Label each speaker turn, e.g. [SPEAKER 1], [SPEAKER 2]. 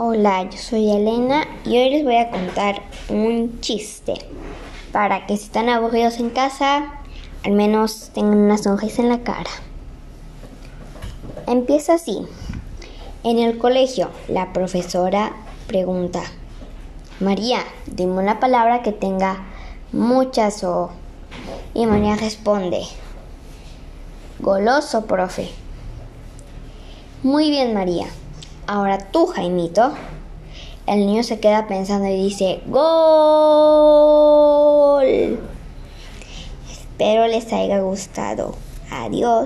[SPEAKER 1] Hola, yo soy Elena y hoy les voy a contar un chiste para que si están aburridos en casa, al menos tengan una sonrisa en la cara. Empieza así. En el colegio, la profesora pregunta, María, dime una palabra que tenga muchas O. Y María responde, goloso, profe. Muy bien, María. Ahora tú, Jaimito. El niño se queda pensando y dice, ¡Gol! Espero les haya gustado. Adiós.